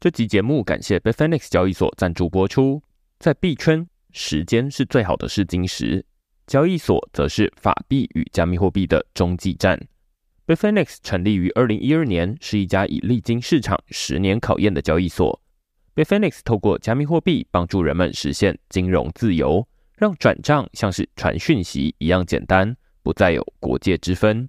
这集节目感谢 Bitfinex 交易所赞助播出。在币圈，时间是最好的试金石，交易所则是法币与加密货币的中继站。Bitfinex 成立于二零一二年，是一家已历经市场十年考验的交易所。Bitfinex 透过加密货币帮助人们实现金融自由，让转账像是传讯息一样简单，不再有国界之分。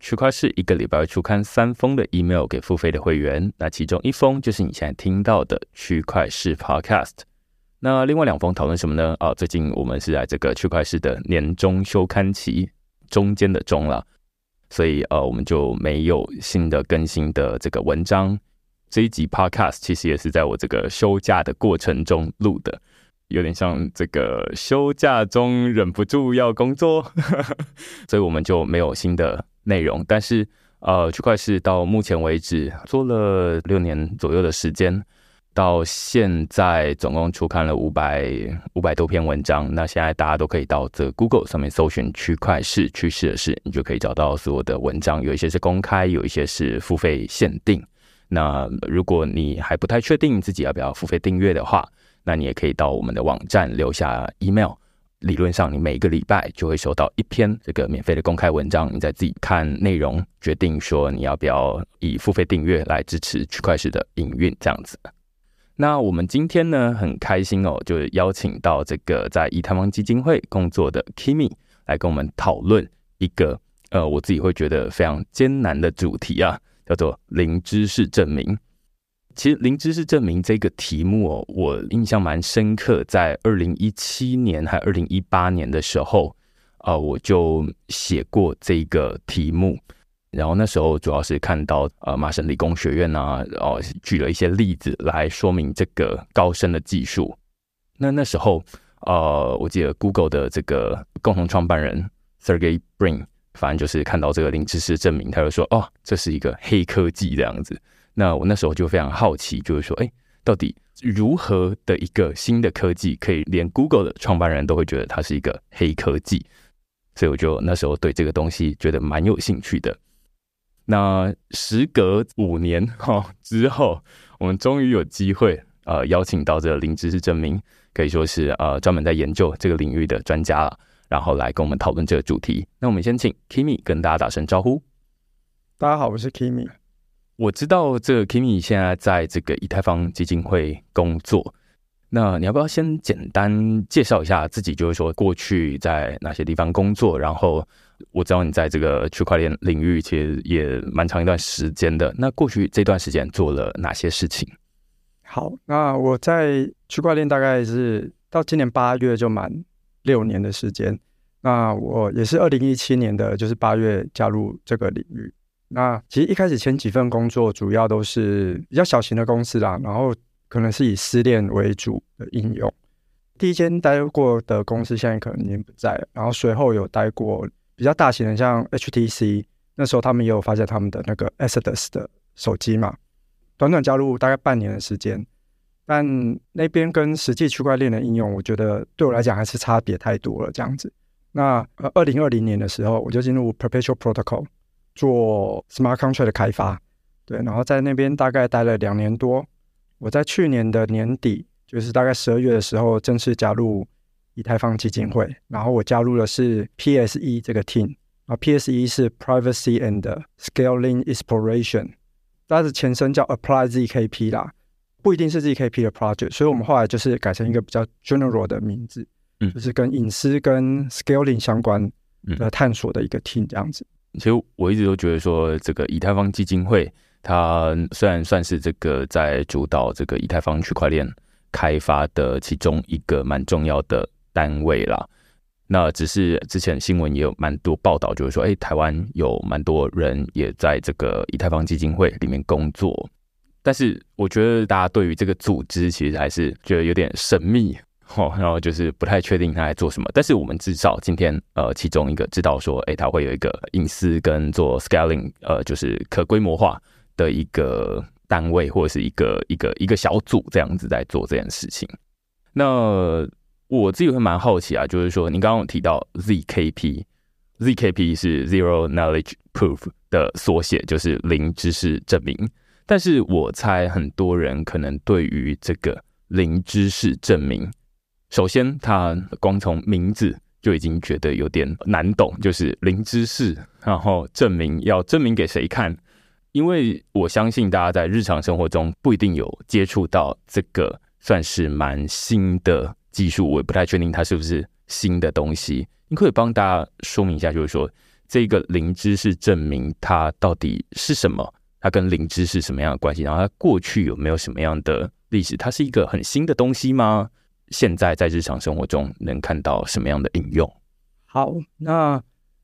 区块是一个礼拜出刊三封的 email 给付费的会员，那其中一封就是你现在听到的区块式 podcast。那另外两封讨论什么呢？啊，最近我们是在这个区块式的年终休刊期中间的中了，所以呃，我们就没有新的更新的这个文章。这一集 podcast 其实也是在我这个休假的过程中录的，有点像这个休假中忍不住要工作，所以我们就没有新的。内容，但是呃，区块是到目前为止做了六年左右的时间，到现在总共出刊了五百五百多篇文章。那现在大家都可以到这 Google 上面搜寻“区块式趋势的事”，你就可以找到所有的文章。有一些是公开，有一些是付费限定。那如果你还不太确定自己要不要付费订阅的话，那你也可以到我们的网站留下 email。理论上，你每个礼拜就会收到一篇这个免费的公开文章，你再自己看内容，决定说你要不要以付费订阅来支持区块式的营运这样子。那我们今天呢，很开心哦，就是邀请到这个在以太坊基金会工作的 Kimi 来跟我们讨论一个呃，我自己会觉得非常艰难的主题啊，叫做零知识证明。其实零知识证明这个题目哦，我印象蛮深刻。在二零一七年还二零一八年的时候，呃，我就写过这个题目。然后那时候主要是看到呃麻省理工学院啊，然后举了一些例子来说明这个高深的技术。那那时候呃，我记得 Google 的这个共同创办人 Sergey Brin，反正就是看到这个零知识证明，他就说哦，这是一个黑科技这样子。那我那时候就非常好奇，就是说，哎，到底如何的一个新的科技，可以连 Google 的创办人都会觉得它是一个黑科技？所以我就那时候对这个东西觉得蛮有兴趣的。那时隔五年哈之后，我们终于有机会呃邀请到这个零知识证明，可以说是呃专门在研究这个领域的专家了，然后来跟我们讨论这个主题。那我们先请 Kimi 跟大家打声招呼。大家好，我是 Kimi。我知道这个 Kimi 现在在这个以太坊基金会工作，那你要不要先简单介绍一下自己？就是说过去在哪些地方工作？然后我知道你在这个区块链领域其实也蛮长一段时间的。那过去这段时间做了哪些事情？好，那我在区块链大概是到今年八月就满六年的时间。那我也是二零一七年的就是八月加入这个领域。那其实一开始前几份工作主要都是比较小型的公司啦，然后可能是以私链为主的应用。第一间待过的公司现在可能已经不在了，然后随后有待过比较大型的，像 HTC，那时候他们也有发展他们的那个 Exodus 的手机嘛。短短加入大概半年的时间，但那边跟实际区块链的应用，我觉得对我来讲还是差别太多了。这样子，那呃，二零二零年的时候，我就进入 Perpetual Protocol。做 smart contract 的开发，对，然后在那边大概待了两年多。我在去年的年底，就是大概十二月的时候，正式加入以太坊基金会。然后我加入的是 PSE 这个 team，啊，PSE 是 Privacy and Scaling Exploration，它的前身叫 Apply ZKP 啦，不一定是 ZKP 的 project，所以我们后来就是改成一个比较 general 的名字。嗯就是跟隐私跟 scaling 相关的探索的一个 team 这样子。其实我一直都觉得说，这个以太坊基金会，它虽然算是这个在主导这个以太坊区块链开发的其中一个蛮重要的单位啦。那只是之前新闻也有蛮多报道，就是说，哎，台湾有蛮多人也在这个以太坊基金会里面工作。但是我觉得大家对于这个组织其实还是觉得有点神秘哦，然后就是不太确定他在做什么。但是我们至少今天呃，其中一个知道说，哎，他会有一个隐私跟做 scaling，呃，就是可规模化的一个单位或者是一个一个一个小组这样子在做这件事情。那我自己会蛮好奇啊，就是说，你刚刚有提到 ZKP，ZKP 是 Zero Knowledge Proof 的缩写，就是零知识证明。但是我猜很多人可能对于这个零知识证明，首先他光从名字就已经觉得有点难懂，就是零知识，然后证明要证明给谁看？因为我相信大家在日常生活中不一定有接触到这个算是蛮新的技术，我也不太确定它是不是新的东西。你可以帮大家说明一下，就是说这个零知识证明它到底是什么？它跟灵芝是什么样的关系？然后它过去有没有什么样的历史？它是一个很新的东西吗？现在在日常生活中能看到什么样的应用？好，那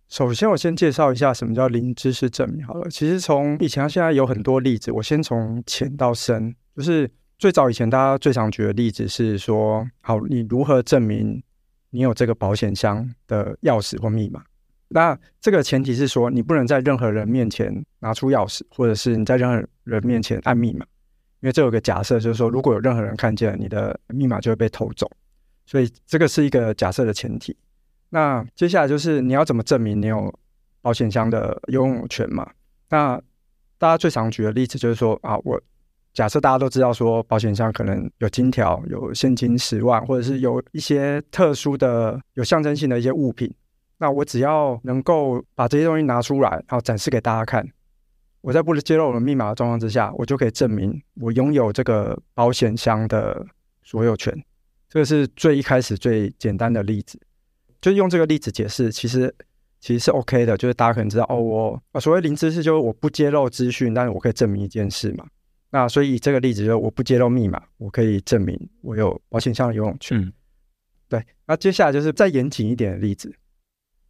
首先我先介绍一下什么叫零知识证明。好了，其实从以前到现在有很多例子，我先从浅到深。就是最早以前大家最常举的例子是说，好，你如何证明你有这个保险箱的钥匙或密码？那这个前提是说，你不能在任何人面前拿出钥匙，或者是你在任何人面前按密码，因为这有个假设，就是说，如果有任何人看见你的密码，就会被偷走。所以这个是一个假设的前提。那接下来就是你要怎么证明你有保险箱的拥有权嘛？那大家最常举的例子就是说啊，我假设大家都知道说，保险箱可能有金条、有现金十万，或者是有一些特殊的、有象征性的一些物品。那我只要能够把这些东西拿出来，然后展示给大家看，我在不揭露我的密码的状况之下，我就可以证明我拥有这个保险箱的所有权。这个是最一开始最简单的例子，就是用这个例子解释，其实其实是 OK 的。就是大家可能知道，哦，我啊所谓零知识就是我不揭露资讯，但是我可以证明一件事嘛。那所以这个例子就是我不揭露密码，我可以证明我有保险箱的游泳权。嗯，对。那接下来就是再严谨一点的例子。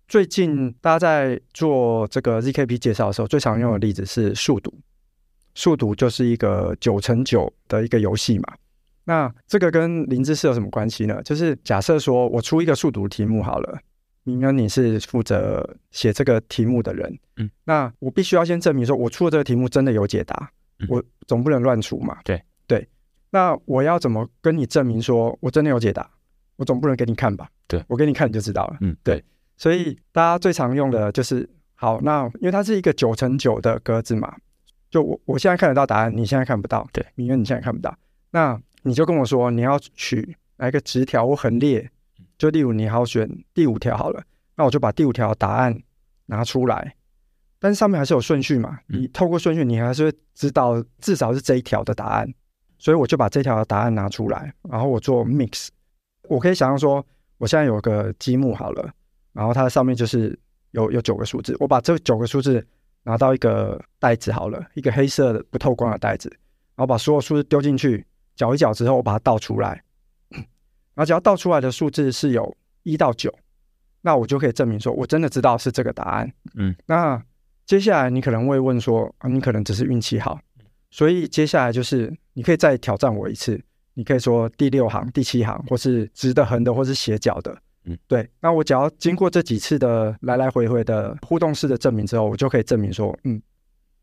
最近大家在做这个 ZKP 介绍的时候，最常用的例子是数独。数独就是一个九乘九的一个游戏嘛。那这个跟零知识有什么关系呢？就是假设说我出一个数独题目好了，明恩你是负责写这个题目的人，嗯，那我必须要先证明说我出的这个题目真的有解答，嗯我总不能乱出嘛。对对，那我要怎么跟你证明说我真的有解答？我总不能给你看吧？对我给你看你就知道了。嗯，对。所以大家最常用的就是好，那因为它是一个九乘九的格子嘛，就我我现在看得到答案，你现在看不到，对，明月你现在看不到，那你就跟我说你要取哪一个直条或横列，就例如你好选第五条好了，那我就把第五条答案拿出来，但是上面还是有顺序嘛，嗯。你透过顺序你还是会知道至少是这一条的答案，所以我就把这条的答案拿出来，然后我做 mix，我可以想象说我现在有个积木好了。然后它上面就是有有九个数字，我把这九个数字拿到一个袋子好了，一个黑色的不透光的袋子，然后把所有数字丢进去，搅一搅之后，我把它倒出来，然后只要倒出来的数字是有一到九，那我就可以证明说我真的知道是这个答案。嗯，那接下来你可能会问说啊，你可能只是运气好，所以接下来就是你可以再挑战我一次，你可以说第六行、第七行，或是直的、横的，或是斜角的。嗯，对，那我只要经过这几次的来来回回的互动式的证明之后，我就可以证明说，嗯，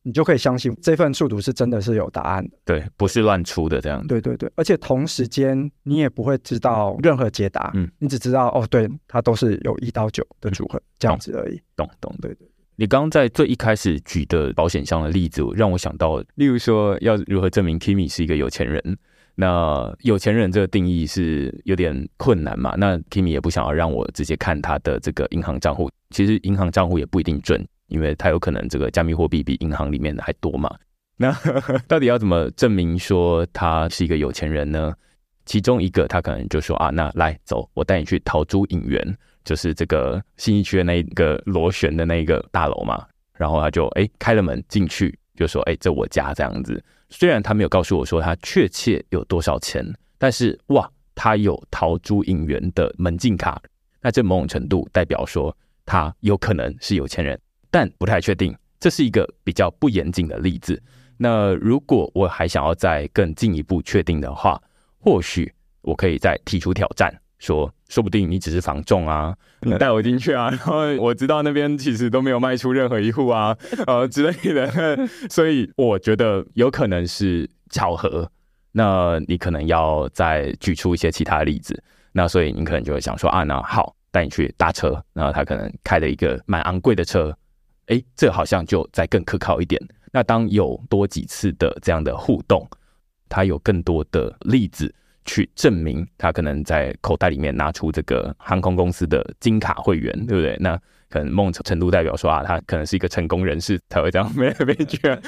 你就可以相信这份数独是真的是有答案的。对，不是乱出的这样子。对对对，而且同时间你也不会知道任何解答，嗯，你只知道哦，对，它都是有一到九的组合、这样子而已。懂懂。对对，你刚刚在最一开始举的保险箱的例子，让我想到，例如说要如何证明 Kimi 是一个有钱人。那有钱人这个定义是有点困难嘛？那 Kimi 也不想要让我直接看他的这个银行账户，其实银行账户也不一定准，因为他有可能这个加密货币比银行里面的还多嘛。那到底要怎么证明说他是一个有钱人呢？其中一个他可能就说啊，那来走，我带你去桃珠影园，就是这个新一区的那一个螺旋的那个大楼嘛。然后他就哎开了门进去，就说哎这我家这样子。虽然他没有告诉我说他确切有多少钱，但是哇，他有桃珠影园的门禁卡，那这某种程度代表说他有可能是有钱人，但不太确定。这是一个比较不严谨的例子。那如果我还想要再更进一步确定的话，或许我可以再提出挑战，说说不定你只是房仲啊，你带我进去啊，然后我知道那边其实都没有卖出任何一户啊，呃之类的，所以我觉得有可能是巧合。那你可能要再举出一些其他的例子，那所以你可能就会想说啊，那好，带你去搭车，然后他可能开了一个蛮昂贵的车。哎，这好像就再更可靠一点。那当有多几次的这样的互动，他有更多的例子去证明他可能在口袋里面拿出这个航空公司的金卡会员，对不对？那可能某种程度代表说啊，他可能是一个成功人士才会这样没来没去啊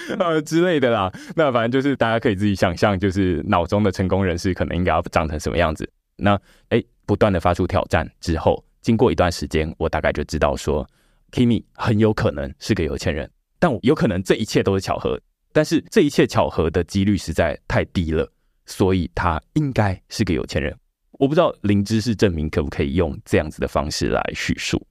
之类的啦。那反正就是大家可以自己想象，就是脑中的成功人士可能应该要长成什么样子。那哎，不断的发出挑战之后，经过一段时间，我大概就知道说。Kimi 很有可能是个有钱人，但有可能这一切都是巧合。但是这一切巧合的几率实在太低了，所以他应该是个有钱人。我不知道零知识证明可不可以用这样子的方式来叙述。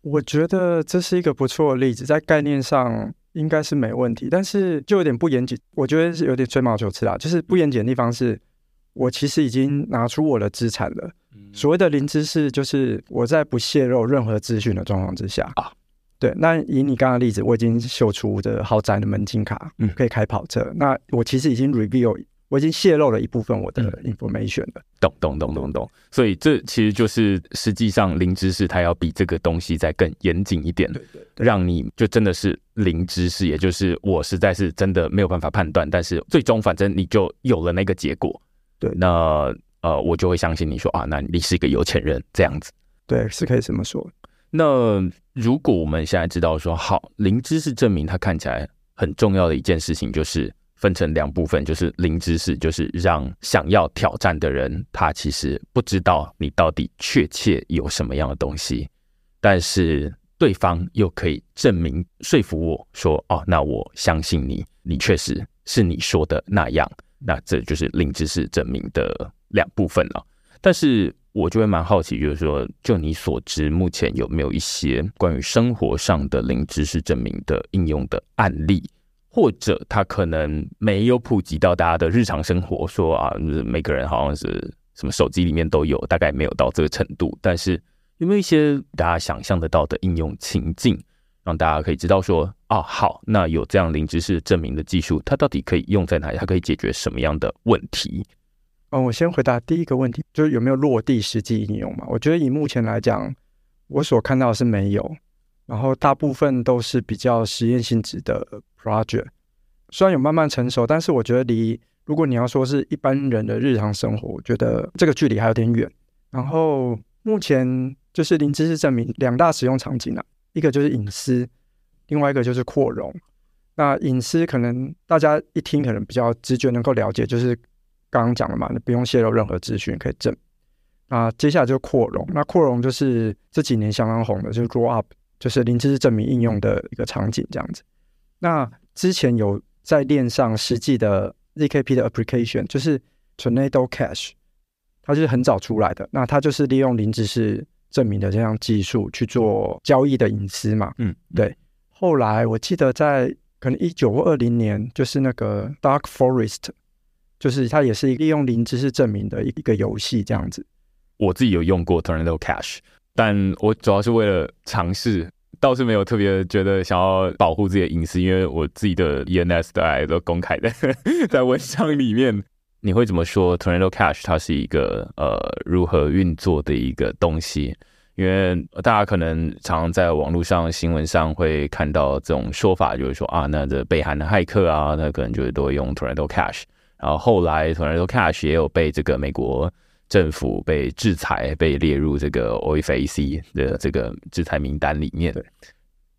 我觉得这是一个不错的例子，在概念上应该是没问题，但是就有点不严谨。我觉得是有点吹毛求疵啦。就是不严谨的地方是，我其实已经拿出我的资产了。所谓的零知识，就是我在不泄露任何资讯的状况之下啊。对，那以你刚刚例子，我已经秀出我的豪宅的门禁卡，嗯，可以开跑车。那我其实已经 reveal，我已经泄露了一部分我的 information 了。懂懂懂懂懂。所以这其实就是实际上零知识，它要比这个东西再更严谨一点，对对，让你就真的是零知识，也就是我实在是真的没有办法判断，但是最终反正你就有了那个结果。对，那呃，我就会相信你说啊，那你是一个有钱人这样子。对，是可以这么说。那如果我们现在知道说好零知识证明，它看起来很重要的一件事情，就是分成两部分，就是零知识，就是让想要挑战的人，他其实不知道你到底确切有什么样的东西，但是对方又可以证明说服我说，哦，那我相信你，你确实是你说的那样，那这就是零知识证明的两部分了，但是。我就会蛮好奇，就是说，就你所知，目前有没有一些关于生活上的零知识证明的应用的案例，或者它可能没有普及到大家的日常生活，说啊，每个人好像是什么手机里面都有，大概没有到这个程度。但是有没有一些大家想象得到的应用情境，让大家可以知道说，啊，好，那有这样零知识证明的技术，它到底可以用在哪里？它可以解决什么样的问题？嗯，我先回答第一个问题，就是有没有落地实际应用嘛？我觉得以目前来讲，我所看到是没有，然后大部分都是比较实验性质的 project。虽然有慢慢成熟，但是我觉得离如果你要说是一般人的日常生活，我觉得这个距离还有点远。然后目前就是零知识证明两大使用场景啊，一个就是隐私，另外一个就是扩容。那隐私可能大家一听可能比较直觉能够了解，就是。刚刚讲了嘛，你不用泄露任何资讯可以证。那接下来就扩容，那扩容就是这几年相当红的，就是 grow up，就是零知识证明应用的一个场景这样子。那之前有在链上实际的 zkp 的 application，就是 tornado cash，它就是很早出来的。那它就是利用零知识证明的这项技术去做交易的隐私嘛。嗯，对。后来我记得在可能一九或二零年，就是那个 dark forest。就是它也是利用零知识证明的一个游戏这样子。我自己有用过 Tornado Cash，但我主要是为了尝试，倒是没有特别觉得想要保护自己的隐私，因为我自己的 ENS 都都公开的 在文章里面。你会怎么说 Tornado Cash 它是一个呃如何运作的一个东西？因为大家可能常常在网络上新闻上会看到这种说法，就是说啊，那这北韩的骇客啊，那可能就是都会用 Tornado Cash。然后后来，Tornado Cash 也有被这个美国政府被制裁，被列入这个 OFAC 的这个制裁名单里面。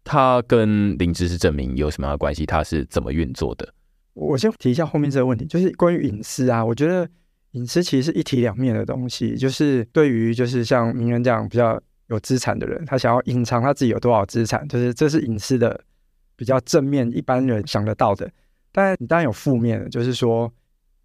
它跟零知识证明有什么样的关系？它是怎么运作的？我先提一下后面这个问题，就是关于隐私啊。我觉得隐私其实是一体两面的东西，就是对于就是像名人这样比较有资产的人，他想要隐藏他自己有多少资产，就是这是隐私的比较正面，一般人想得到的。但你当然有负面的，就是说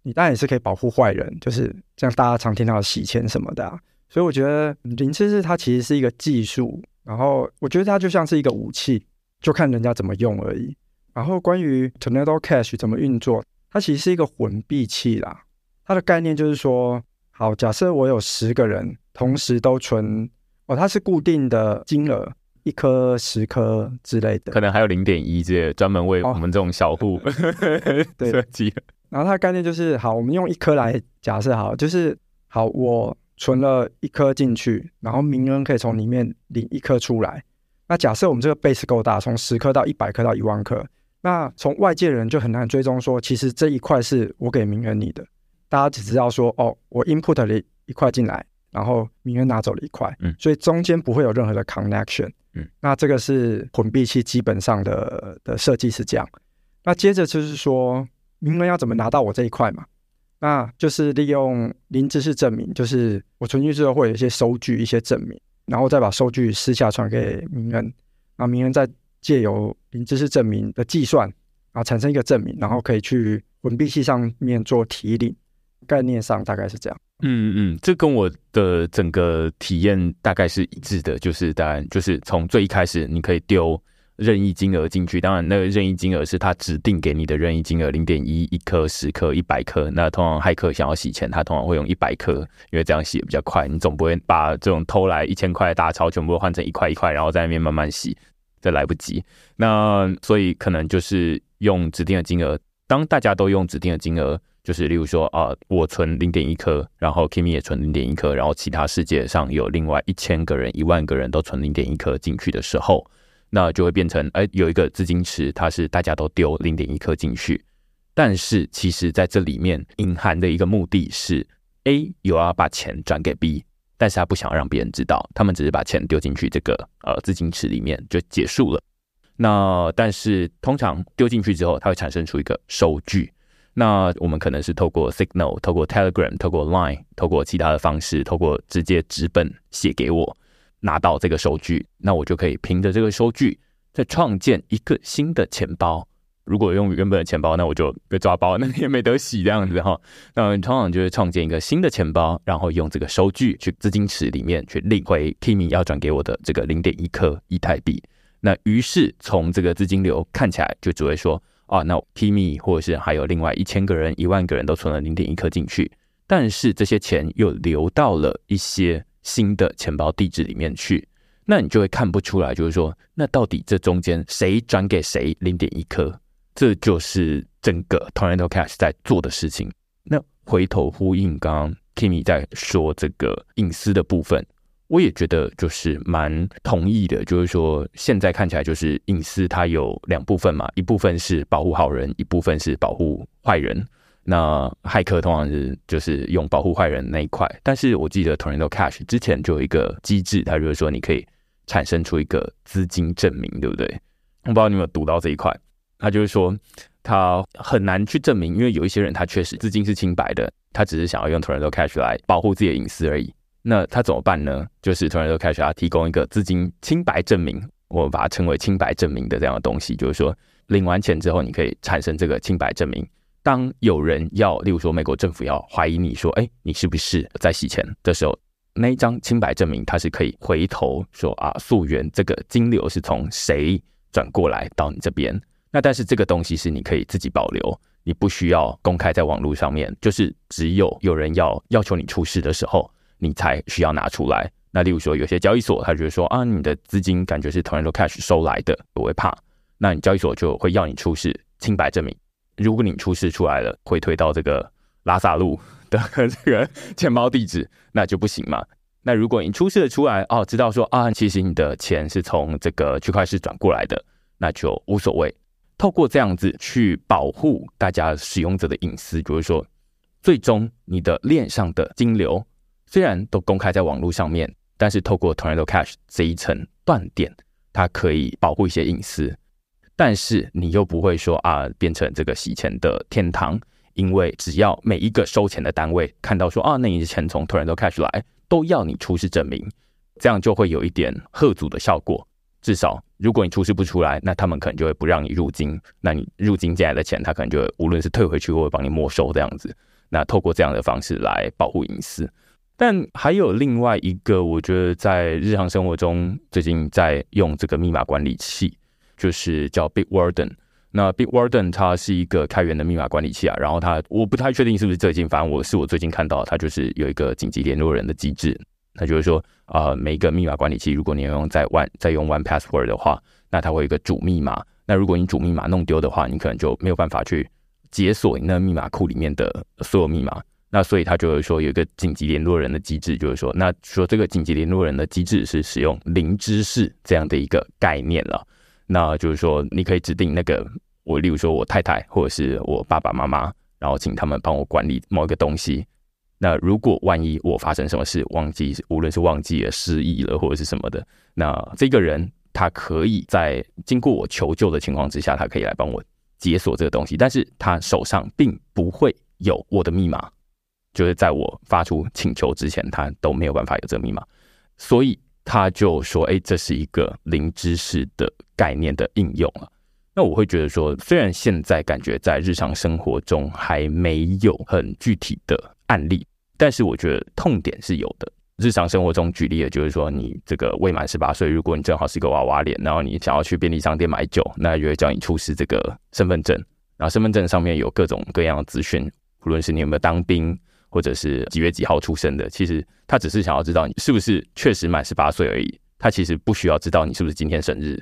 你当然也是可以保护坏人，就是像大家常听到的洗钱什么的。啊所以我觉得零知识它其实是一个技术，然后我觉得它就像是一个武器，就看人家怎么用而已。然后关于 Tornado Cash 怎么运作，它其实是一个混币器啦。它的概念就是说，好，假设我有十个人同时都存，哦，它是固定的金额，一颗、十颗之类的，可能还有零点一这些专门为我们这种小户 设计。然后它的概念就是，好，我们用一颗来假设，好，就是好，我存了一颗进去，然后名人可以从里面领一颗出来。那假设我们这个 base 够大，从十颗到一百颗到一万颗，那从外界人就很难追踪说，其实这一块是我给名人你的。大家只知道说，哦，我 input 了一块进来，然后名人拿走了一块，嗯，所以中间不会有任何的 connection，嗯，那这个是混币器基本上的的设计是这样。那接着就是说，名人要怎么拿到我这一块嘛？那就是利用零知识证明，就是我存进去之后会有一些收据、一些证明，然后再把收据私下传给名人，然后名人再借由零知识证明的计算，然后产生一个证明，然后可以去混币器上面做提领。概念上大概是这样，嗯嗯嗯，这跟我的整个体验大概是一致的，就是当然就是从最一开始你可以丢任意金额进去，当然那个任意金额是他指定给你的任意金额，零点一一颗、十颗、一百颗。那通常骇客想要洗钱，他通常会用一百颗，因为这样洗比较快。你总不会把这种偷来一千块的大钞全部换成一块一块，然后在那边慢慢洗，这来不及。那所以可能就是用指定的金额，当大家都用指定的金额。就是例如说啊，我存零点一颗，然后 Kimi 也存零点一颗，然后其他世界上有另外一千个人、一万个人都存零点一颗进去的时候，那就会变成哎，有一个资金池，它是大家都丢零点一颗进去，但是其实在这里面隐含的一个目的是 A 有要把钱转给 B，但是他不想让别人知道，他们只是把钱丢进去这个呃资金池里面就结束了。那但是通常丢进去之后，它会产生出一个收据。那我们可能是透过 Signal、透过 Telegram、透过 Line、透过其他的方式，透过直接纸本写给我拿到这个收据，那我就可以凭着这个收据再创建一个新的钱包。如果用原本的钱包，那我就被抓包，那也没得洗这样子哈。那通常就是创建一个新的钱包，然后用这个收据去资金池里面去领回 Kimi 要转给我的这个零点一颗以太币。那于是从这个资金流看起来，就只会说。啊，那 Kimi 或者是还有另外一千个人、一万个人都存了零点一颗进去，但是这些钱又流到了一些新的钱包地址里面去，那你就会看不出来，就是说，那到底这中间谁转给谁零点一颗？这就是整个 Toronto Cash 在做的事情。那回头呼应刚刚 Kimi 在说这个隐私的部分。我也觉得就是蛮同意的，就是说现在看起来就是隐私它有两部分嘛，一部分是保护好人，一部分是保护坏人。那骇客通常是就是用保护坏人那一块，但是我记得 Tornado Cash 之前就有一个机制，它就是说你可以产生出一个资金证明，对不对？我不知道你有没有读到这一块，他就是说他很难去证明，因为有一些人他确实资金是清白的，他只是想要用 Tornado Cash 来保护自己的隐私而已。那他怎么办呢？就是 Toronto Cash 要提供一个资金清白证明，我们把它称为清白证明的这样的东西。就是说，领完钱之后，你可以产生这个清白证明。当有人要，例如说美国政府要怀疑你说，哎，你是不是在洗钱的时候，那一张清白证明它是可以回头说啊，溯源这个金流是从谁转过来到你这边。那但是这个东西是你可以自己保留，你不需要公开在网络上面，就是只有有人要要求你出示的时候。你才需要拿出来。那例如说，有些交易所他觉得说啊，你的资金感觉是 Tornado Cash 收来的，我会怕。那你交易所就会要你出示清白证明。如果你出示出来了，会推到这个拉萨路的这个钱包地址，那就不行嘛。那如果你出示了出来，哦，知道说啊，其实你的钱是从这个区块链转过来的，那就无所谓。透过这样子去保护大家使用者的隐私，就是说，最终你的链上的金流。虽然都公开在网络上面，但是透过 Tornado Cash 这一层断点，它可以保护一些隐私。但是你又不会说啊，变成这个洗钱的天堂，因为只要每一个收钱的单位看到说啊，那你的钱从 Tornado Cash 来，都要你出示证明，这样就会有一点贺阻的效果。至少如果你出示不出来，那他们可能就会不让你入金，那你入金进来的钱，他可能就无论是退回去或者帮你没收这样子。那透过这样的方式来保护隐私。但还有另外一个，我觉得在日常生活中最近在用这个密码管理器，就是叫 Bitwarden。那 Bitwarden 它是一个开源的密码管理器啊，然后它我不太确定是不是最近，反正我是我最近看到它就是有一个紧急联络人的机制。那就是说啊，每一个密码管理器，如果你要用在 One 在用 One Password 的话，那它会有一个主密码。那如果你主密码弄丢的话，你可能就没有办法去解锁你那密码库里面的所有密码。那所以他就是说有一个紧急联络人的机制，就是说，那说这个紧急联络人的机制是使用零知识这样的一个概念了。那就是说，你可以指定那个我，例如说我太太或者是我爸爸妈妈，然后请他们帮我管理某一个东西。那如果万一我发生什么事，忘记无论是忘记了、失忆了或者是什么的，那这个人他可以在经过我求救的情况之下，他可以来帮我解锁这个东西，但是他手上并不会有我的密码。就是在我发出请求之前，他都没有办法有这个密码，所以他就说：“哎，这是一个零知识的概念的应用了。”那我会觉得说，虽然现在感觉在日常生活中还没有很具体的案例，但是我觉得痛点是有的。日常生活中举例的就是说，你这个未满十八岁，如果你正好是一个娃娃脸，然后你想要去便利商店买酒，那就会叫你出示这个身份证，然后身份证上面有各种各样的资讯，无论是你有没有当兵。或者是几月几号出生的，其实他只是想要知道你是不是确实满十八岁而已。他其实不需要知道你是不是今天生日，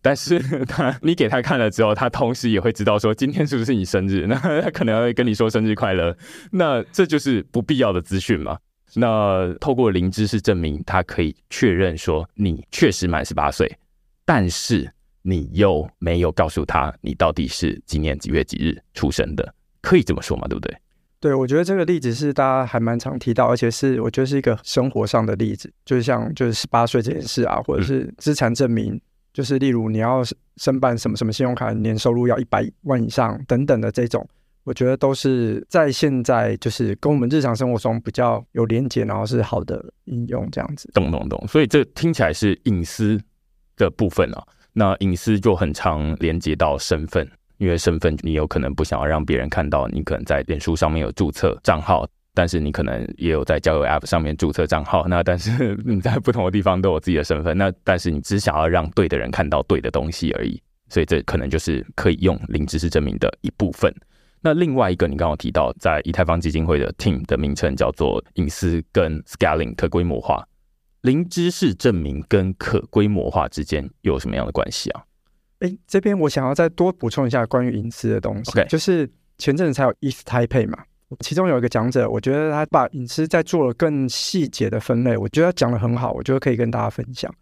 但是他你给他看了之后，他同时也会知道说今天是不是你生日。那他可能会跟你说生日快乐。那这就是不必要的资讯嘛？那透过零知识证明，他可以确认说你确实满十八岁，但是你又没有告诉他你到底是今年几月几日出生的，可以这么说嘛？对不对？对，我觉得这个例子是大家还蛮常提到，而且是我觉得是一个生活上的例子，就是像就是十八岁这件事啊，或者是资产证明，就是例如你要申办什么什么信用卡，年收入要一百万以上等等的这种，我觉得都是在现在就是跟我们日常生活中比较有连接，然后是好的应用这样子。懂懂懂，所以这听起来是隐私的部分啊，那隐私就很常连接到身份。因为身份，你有可能不想要让别人看到，你可能在脸书上面有注册账号，但是你可能也有在交友 App 上面注册账号。那但是你在不同的地方都有自己的身份，那但是你只想要让对的人看到对的东西而已。所以这可能就是可以用零知识证明的一部分。那另外一个，你刚刚提到在以太坊基金会的 Team 的名称叫做隐私跟 Scaling 可规模化。零知识证明跟可规模化之间有什么样的关系啊？哎，这边我想要再多补充一下关于隐私的东西。就是前阵子才有 East Taipei 嘛，其中有一个讲者，我觉得他把隐私在做了更细节的分类，我觉得讲的很好，我觉得可以跟大家分享。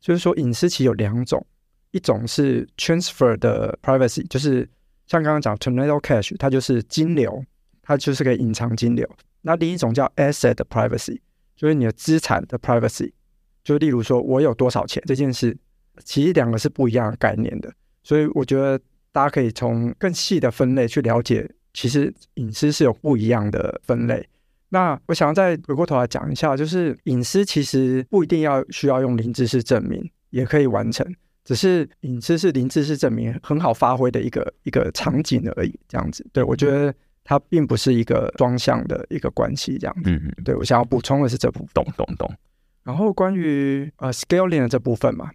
就是说，隐私其实有两种，一种是 transfer 的 privacy，就是像刚刚讲 tornado cash，它就是金流，它就是可以隐藏金流。那另一种叫 asset privacy，就是你的资产的 privacy，就例如说我有多少钱这件事。其实两个是不一样的概念的，所以我觉得大家可以从更细的分类去了解，其实隐私是有不一样的分类。那我想要再回过头来讲一下，就是隐私其实不一定要需要用零知识证明也可以完成，只是隐私是零知识证明很好发挥的一个一个场景而已。这样子，对我觉得它并不是一个双向的一个关系。这样，嗯嗯，对我想要补充的是这部分，懂懂懂。然后关于呃 scaling 的这部分嘛。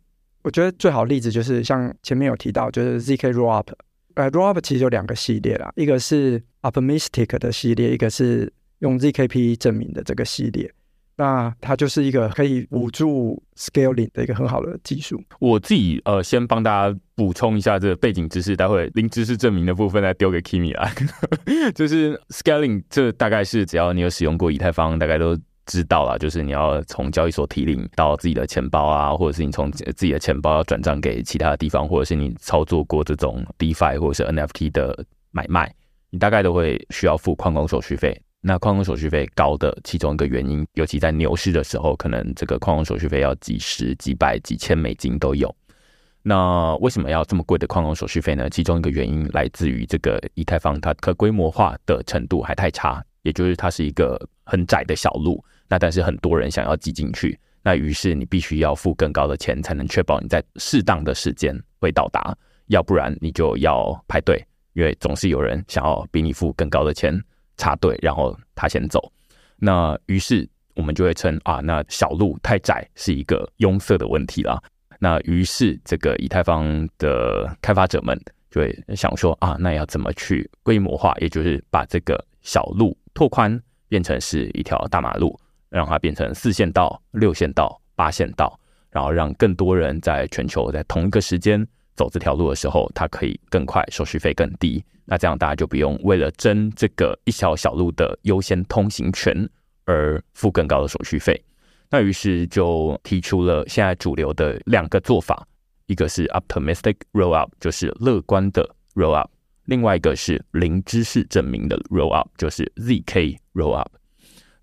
我觉得最好例子就是像前面有提到，就是 zk rollup，呃，rollup 其实有两个系列啦，一个是 optimistic 的系列，一个是用 zkp 证明的这个系列。那它就是一个可以辅助 scaling 的一个很好的技术。我自己呃，先帮大家补充一下这个背景知识，待会零知识证明的部分再丢给 Kimi 来。就是 scaling，这大概是只要你有使用过以太坊，大概都。知道了，就是你要从交易所提领到自己的钱包啊，或者是你从自己的钱包要转账给其他的地方，或者是你操作过这种 DeFi 或者是 NFT 的买卖，你大概都会需要付矿工手续费。那矿工手续费高的其中一个原因，尤其在牛市的时候，可能这个矿工手续费要几十、几百、几千美金都有。那为什么要这么贵的矿工手续费呢？其中一个原因来自于这个以太坊它可规模化的程度还太差，也就是它是一个很窄的小路。那但是很多人想要挤进去，那于是你必须要付更高的钱，才能确保你在适当的时间会到达，要不然你就要排队，因为总是有人想要比你付更高的钱插队，然后他先走。那于是我们就会称啊，那小路太窄是一个拥塞的问题了。那于是这个以太坊的开发者们就会想说啊，那要怎么去规模化，也就是把这个小路拓宽，变成是一条大马路。让它变成四线道、六线道、八线道，然后让更多人在全球在同一个时间走这条路的时候，它可以更快，手续费更低。那这样大家就不用为了争这个一条小路的优先通行权而付更高的手续费。那于是就提出了现在主流的两个做法，一个是 optimistic rollup，就是乐观的 rollup；另外一个是零知识证明的 rollup，就是 zk rollup。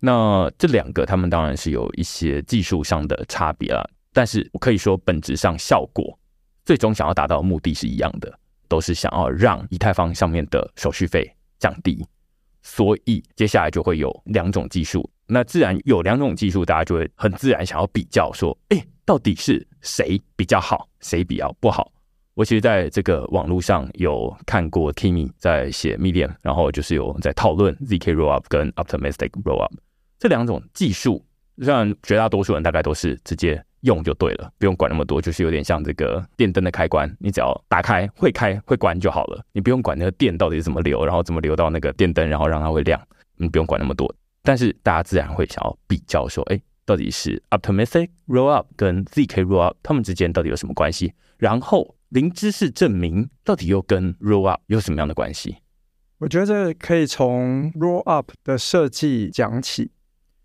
那这两个，他们当然是有一些技术上的差别了，但是我可以说，本质上效果最终想要达到的目的是一样的，都是想要让以太坊上面的手续费降低。所以接下来就会有两种技术，那自然有两种技术，大家就会很自然想要比较，说，哎，到底是谁比较好，谁比较不好？我其实在这个网络上有看过 Kimi 在写 Medium，然后就是有在讨论 zk rollup 跟 optimistic rollup。这两种技术，让绝大多数人大概都是直接用就对了，不用管那么多，就是有点像这个电灯的开关，你只要打开会开会关就好了，你不用管那个电到底是怎么流，然后怎么流到那个电灯，然后让它会亮，你不用管那么多。但是大家自然会想要比较说，哎，到底是 optimistic rollup 跟 zk rollup 它们之间到底有什么关系？然后零知识证明到底又跟 rollup 有什么样的关系？我觉得可以从 rollup 的设计讲起。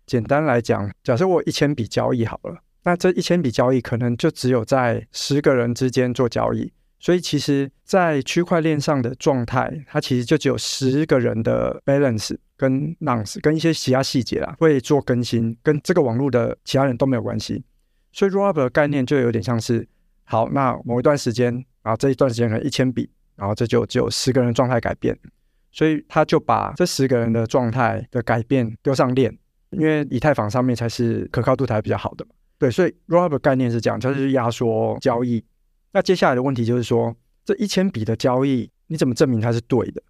简单来讲，假设我一千笔交易好了，那这一千笔交易可能就只有在十个人之间做交易，所以其实，在区块链上的状态，它其实就只有十个人的 balance 跟 nonce 跟一些其他细节啦会做更新，跟这个网络的其他人都没有关系。所以 rollup 的概念就有点像是，好，那某一段时间啊，这一段时间可能一千笔，然后这就只有十个人状态改变，所以他就把这十个人的状态的改变丢上链。因为以太坊上面才是可靠度才比较好的嘛，对，所以 rollup 概念是这样，就是压缩交易。那接下来的问题就是说，这一千笔的交易，你怎么证明它是对的？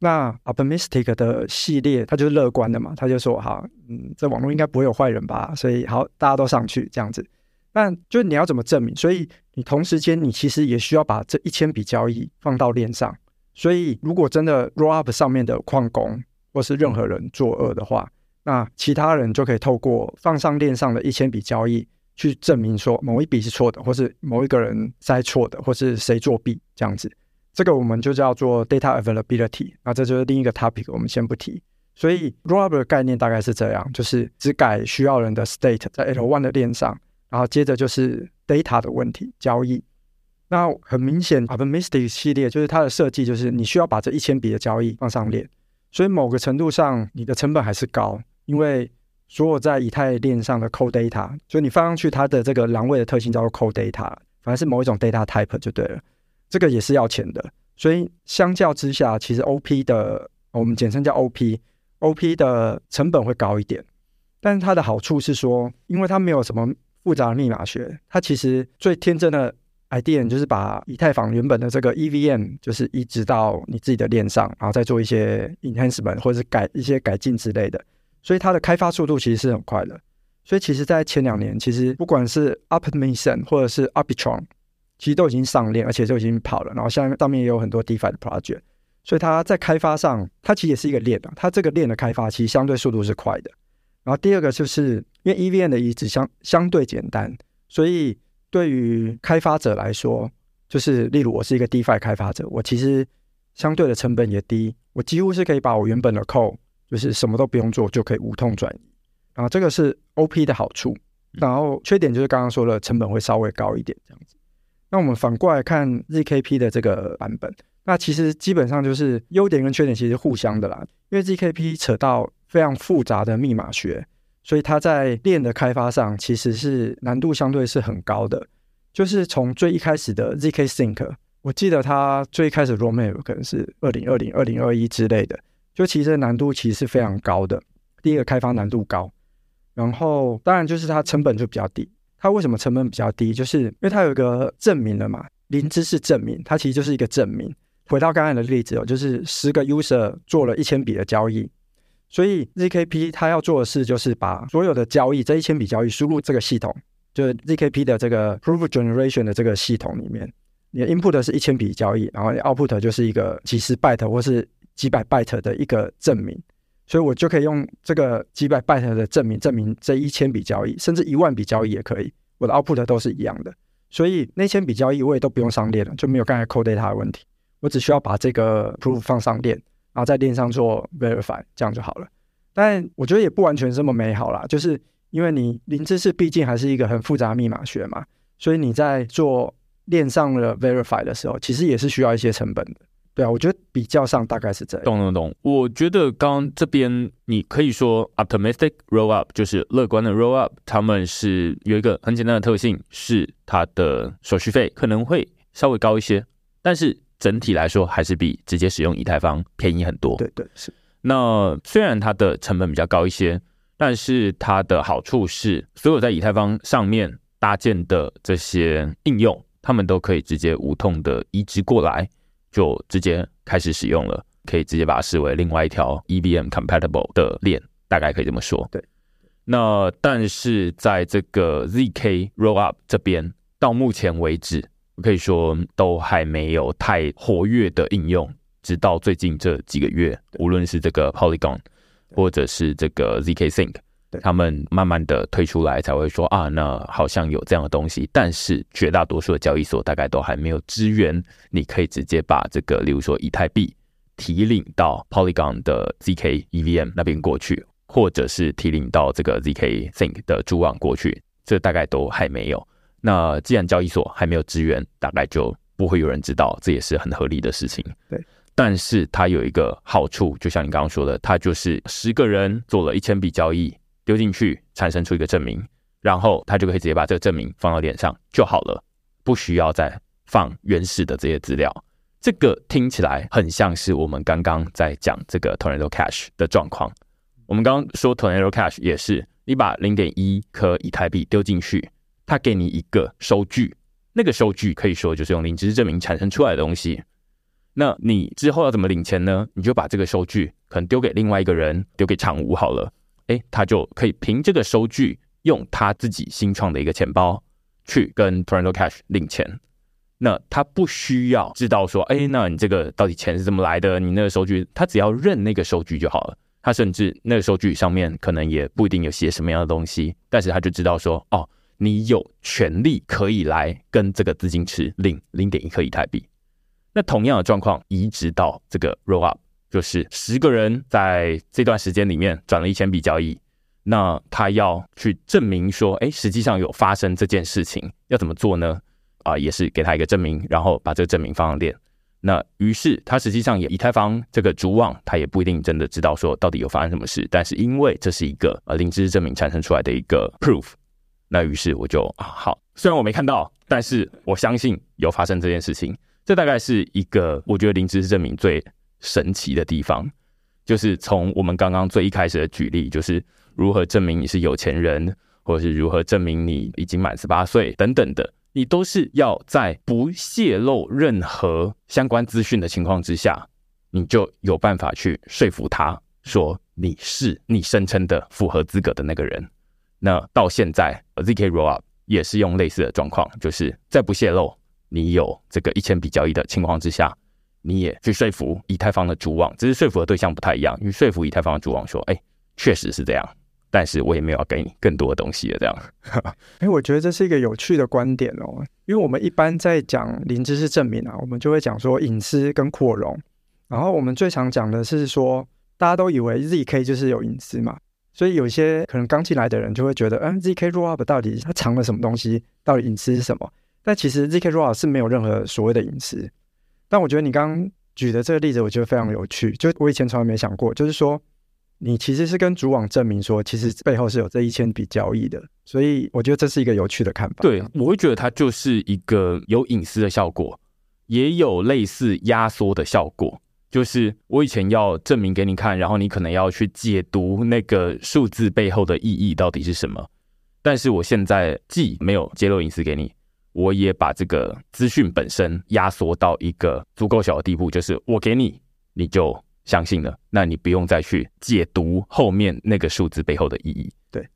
那 optimistic 的系列，它就是乐观的嘛，他就说，好，嗯，这网络应该不会有坏人吧？所以好，大家都上去这样子。那就是你要怎么证明？所以你同时间，你其实也需要把这一千笔交易放到链上。所以如果真的 rollup 上面的矿工或是任何人作恶的话，那其他人就可以透过放上链上的一千笔交易，去证明说某一笔是错的，或是某一个人在错的，或是谁作弊这样子。这个我们就叫做 data availability。那这就是另一个 topic，我们先不提。所以 rollup 的概念大概是这样，就是只改需要人的 state 在 L one 的链上，然后接着就是 data 的问题交易。那很明显，optimistic 系列就是它的设计，就是你需要把这一千笔的交易放上链，所以某个程度上你的成本还是高。因为所有在以太链上的 cold data，就你放上去它的这个栏位的特性叫做 cold data，反正是某一种 data type 就对了。这个也是要钱的，所以相较之下，其实 OP 的我们简称叫 OP，OP 的成本会高一点。但是它的好处是说，因为它没有什么复杂的密码学，它其实最天真的 idea 就是把以太坊原本的这个 EVM 就是移植到你自己的链上，然后再做一些 enhancement 或者是改一些改进之类的。所以它的开发速度其实是很快的。所以其实，在前两年，其实不管是 Optimism 或者是 Arbitron，其实都已经上链，而且就已经跑了。然后像上面也有很多 DeFi 的 project，所以它在开发上，它其实也是一个链啊。它这个链的开发其实相对速度是快的。然后第二个就是因为 EVM 的移植相相对简单，所以对于开发者来说，就是例如我是一个 DeFi 开发者，我其实相对的成本也低，我几乎是可以把我原本的 code 就是什么都不用做就可以无痛转移，然后这个是 OP 的好处，然后缺点就是刚刚说了成本会稍微高一点这样子。那我们反过来看 ZKP 的这个版本，那其实基本上就是优点跟缺点其实互相的啦，因为 ZKP 扯到非常复杂的密码学，所以它在链的开发上其实是难度相对是很高的，就是从最一开始的 zk sync，我记得它最开始 roadmap 可能是二零二零、二零二一之类的，就其实难度其实是非常高的。第一个开发难度高，然后当然就是它成本就比较低。它为什么成本比较低？就是因为它有一个证明了嘛，零知识证明，它其实就是一个证明。回到刚才的例子哦，就是十个 user 做了一千笔的交易，所以 zkp 它要做的事就是把所有的交易这一千笔交易输入这个系统，就是 zkp 的这个 proof generation 的这个系统里面，你的 input 是一千笔交易，然后 output 就是一个几十 byte 或是几百 byte 的一个证明。所以我就可以用这个几百 byte 的证明，证明这一千笔交易，甚至一万笔交易也可以，我的 output 都是一样的。所以那千笔交易我也都不用上链了，就没有刚才 code data 的问题。我只需要把这个 proof 放上链，然后在链上做 verify，这样就好了。但我觉得也不完全这么美好啦，就是因为你零知识毕竟还是一个很复杂密码学嘛，所以你在做链上的 verify 的时候，其实也是需要一些成本的。对啊，我觉得比较上大概是这样。懂懂懂。我觉得刚刚这边你可以说 optimistic roll up 就是乐观的 roll up，他们是有一个很简单的特性，是它的手续费可能会稍微高一些，但是整体来说还是比直接使用以太坊便宜很多。对对是。那虽然它的成本比较高一些，但是它的好处是，所有在以太坊上面搭建的这些应用，他们都可以直接无痛的移植过来。就直接开始使用了，可以直接把它视为另外一条 EVM compatible 的链，大概可以这么说。对，那但是在这个 ZK Rollup 这边，到目前为止，我可以说都还没有太活跃的应用，直到最近这几个月，无论是这个 Polygon 或者是这个 ZK Sync。他们慢慢的推出来才会说啊，那好像有这样的东西，但是绝大多数的交易所大概都还没有支援，你可以直接把这个，例如说以太币提领到 Polygon 的 zk EVM 那边过去，或者是提领到这个 zk Think 的主网过去，这大概都还没有。那既然交易所还没有支援，大概就不会有人知道，这也是很合理的事情。对，但是它有一个好处，就像你刚刚说的，它就是十个人做了一千笔交易。丢进去，产生出一个证明，然后他就可以直接把这个证明放到脸上就好了，不需要再放原始的这些资料。这个听起来很像是我们刚刚在讲这个 Tornado Cash 的状况。我们刚刚说 Tornado Cash 也是，你把零点一颗以太币丢进去，它给你一个收据，那个收据可以说就是用零知识证明产生出来的东西。那你之后要怎么领钱呢？你就把这个收据可能丢给另外一个人，丢给厂务好了。哎，他就可以凭这个收据，用他自己新创的一个钱包去跟 Toronto Cash 领钱。那他不需要知道说，哎，那你这个到底钱是怎么来的？你那个收据，他只要认那个收据就好了。他甚至那个收据上面可能也不一定有写什么样的东西，但是他就知道说，哦，你有权利可以来跟这个资金池领零点一颗以太币。那同样的状况移植到这个 Roll Up。就是十个人在这段时间里面转了一千笔交易，那他要去证明说，哎，实际上有发生这件事情，要怎么做呢？啊，也是给他一个证明，然后把这个证明放上链。那于是他实际上也以太坊这个主网，他也不一定真的知道说到底有发生什么事，但是因为这是一个呃零知识证明产生出来的一个 proof，那于是我就啊好，虽然我没看到，但是我相信有发生这件事情。这大概是一个我觉得零知识证明最。神奇的地方，就是从我们刚刚最一开始的举例，就是如何证明你是有钱人，或者是如何证明你已经满十八岁等等的，你都是要在不泄露任何相关资讯的情况之下，你就有办法去说服他说你是你声称的符合资格的那个人。那到现在，ZK Rollup 也是用类似的状况，就是在不泄露你有这个一千笔交易的情况之下。你也去说服以太坊的主网，只是说服的对象不太一样。因为说服以太坊的主网说：“哎，确实是这样，但是我也没有要给你更多的东西了。”这样。哎，我觉得这是一个有趣的观点哦。因为我们一般在讲零知识证明啊，我们就会讲说隐私跟扩容。然后我们最常讲的是说，大家都以为 zk 就是有隐私嘛，所以有些可能刚进来的人就会觉得，嗯，zk rollup 到底它藏了什么东西？到底隐私是什么？但其实 zk roll 是没有任何所谓的隐私。但我觉得你刚刚举的这个例子，我觉得非常有趣。就我以前从来没想过，就是说，你其实是跟主网证明说，其实背后是有这一千笔交易的。所以我觉得这是一个有趣的看法。对，我会觉得它就是一个有隐私的效果，也有类似压缩的效果。就是我以前要证明给你看，然后你可能要去解读那个数字背后的意义到底是什么。但是我现在既没有揭露隐私给你，我也把这个资讯本身压缩到一个足够小的地步，就是我给你，你就相信了，那你不用再去解读后面那个数字背后的意义。对，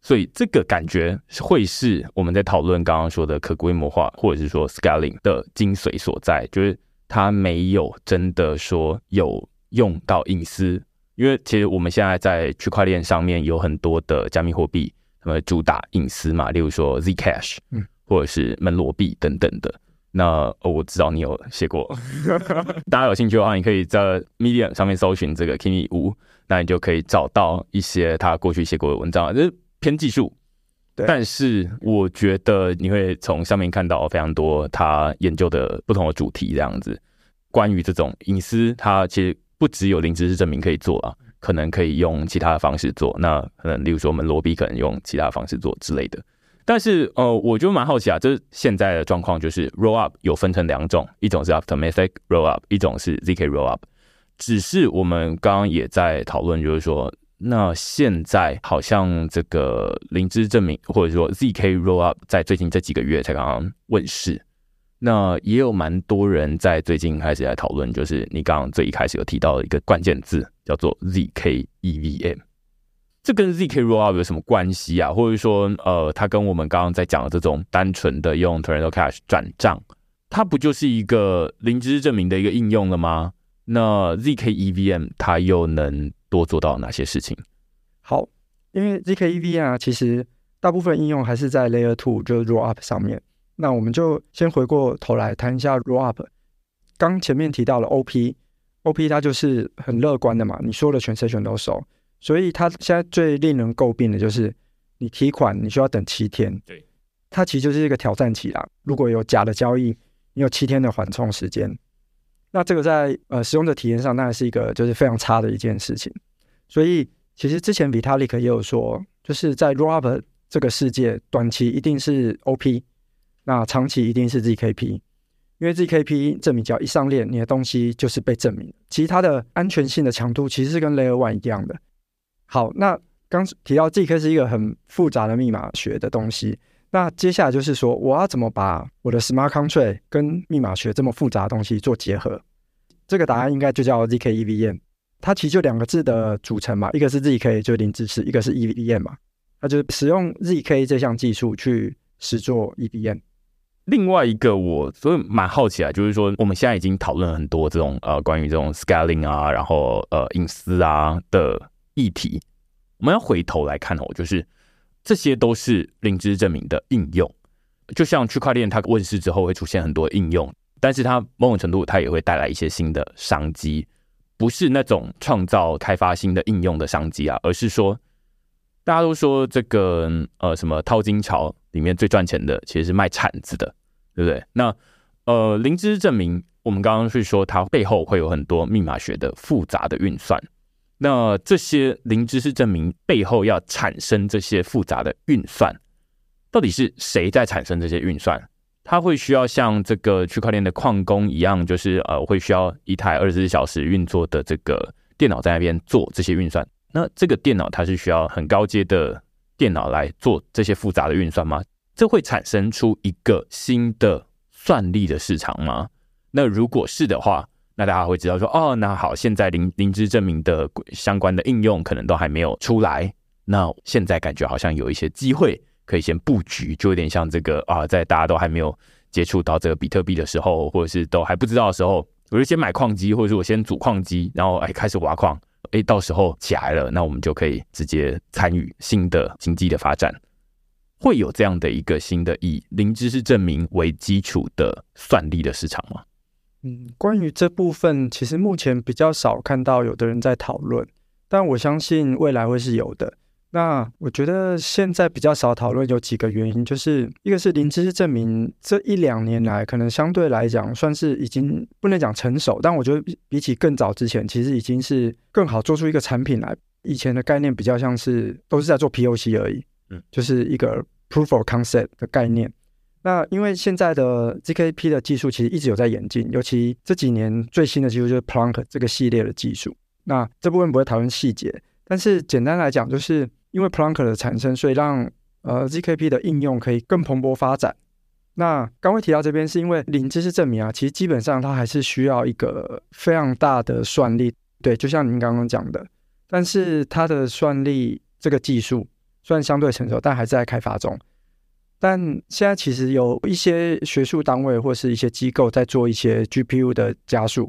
所以这个感觉会是我们在讨论刚刚说的可规模化，或者是说 scaling 的精髓所在，就是。它没有真的说有用到隐私，因为其实我们现在在区块链上面有很多的加密货币，那么主打隐私嘛，例如说 Zcash，嗯，或者是门罗币等等的。那我知道你有写过，大家有兴趣的话，你可以在 Medium 上面搜寻这个 Kimi 五，那你就可以找到一些他过去写过的文章，就是偏技术。但是我觉得你会从上面看到非常多他研究的不同的主题，这样子。关于这种隐私，它其实不只有零知识证明可以做啊，可能可以用其他的方式做。那可能例如说我们罗比可能用其他方式做之类的。但是呃，我就蛮好奇啊，这现在的状况就是 roll up 有分成两种，一种是 optimistic roll up，一种是 zk roll up。只是我们刚刚也在讨论，就是说。那现在好像这个灵芝证明，或者说 ZK Rollup，在最近这几个月才刚刚问世。那也有蛮多人在最近开始在讨论，就是你刚刚最一开始有提到的一个关键字，叫做 ZK EVM。这跟 ZK Rollup 有什么关系啊？或者说，呃，它跟我们刚刚在讲的这种单纯的用 t o r n a d o Cash 转账，它不就是一个零知识证明的一个应用了吗？那 ZK EVM 它又能？多做到哪些事情？好，因为 zk EVM 啊，其实大部分应用还是在 Layer Two 就是 Roll Up 上面。那我们就先回过头来谈一下 Roll Up。刚前面提到了 OP，OP 它就是很乐观的嘛，你说的全 session 都熟，所以它现在最令人诟病的就是你提款你需要等七天。对，它其实就是一个挑战期啦。如果有假的交易，你有七天的缓冲时间。那这个在呃使用者体验上，当然是一个就是非常差的一件事情。所以其实之前 Vitalik 也有说，就是在 Rollup 这个世界，短期一定是 OP，那长期一定是 ZKP，因为 ZKP 证明只要一上链，你的东西就是被证明。其实它的安全性的强度其实是跟 Layer One 一样的。好，那刚提到 ZK 是一个很复杂的密码学的东西。那接下来就是说，我要怎么把我的 smart contract 跟密码学这么复杂的东西做结合？这个答案应该就叫 zk EVM。它其实就两个字的组成嘛，一个是 zk 就零知识，一个是 EVM 嘛。那就使用 zk 这项技术去实做 EVM。另外一个我所以蛮好奇啊，就是说我们现在已经讨论很多这种呃关于这种 scaling 啊，然后呃隐私啊的议题，我们要回头来看哦，就是。这些都是零知证明的应用，就像区块链它问世之后会出现很多应用，但是它某种程度它也会带来一些新的商机，不是那种创造开发新的应用的商机啊，而是说大家都说这个呃什么淘金潮里面最赚钱的其实是卖铲子的，对不对？那呃零知证明，我们刚刚是说它背后会有很多密码学的复杂的运算。那这些零知识证明背后要产生这些复杂的运算，到底是谁在产生这些运算？它会需要像这个区块链的矿工一样，就是呃，会需要一台二十四小时运作的这个电脑在那边做这些运算。那这个电脑它是需要很高阶的电脑来做这些复杂的运算吗？这会产生出一个新的算力的市场吗？那如果是的话，那大家会知道说，哦，那好，现在灵灵芝证明的相关的应用可能都还没有出来。那现在感觉好像有一些机会可以先布局，就有点像这个啊，在大家都还没有接触到这个比特币的时候，或者是都还不知道的时候，我就先买矿机，或者是我先组矿机，然后哎开始挖矿，哎，到时候起来了，那我们就可以直接参与新的经济的发展。会有这样的一个新的以零知识证明为基础的算力的市场吗？嗯，关于这部分，其实目前比较少看到有的人在讨论，但我相信未来会是有的。那我觉得现在比较少讨论有几个原因，就是一个是零知识证明这一两年来可能相对来讲算是已经不能讲成熟，但我觉得比起更早之前，其实已经是更好做出一个产品来。以前的概念比较像是都是在做 POC 而已，嗯，就是一个 proof of concept 的概念。那因为现在的 ZKP 的技术其实一直有在演进，尤其这几年最新的技术就是 Planck 这个系列的技术。那这部分不会讨论细节，但是简单来讲，就是因为 Planck 的产生，所以让呃 ZKP 的应用可以更蓬勃发展。那刚会提到这边，是因为零知识证明啊，其实基本上它还是需要一个非常大的算力，对，就像您刚刚讲的。但是它的算力这个技术虽然相对成熟，但还在开发中。但现在其实有一些学术单位或是一些机构在做一些 GPU 的加速，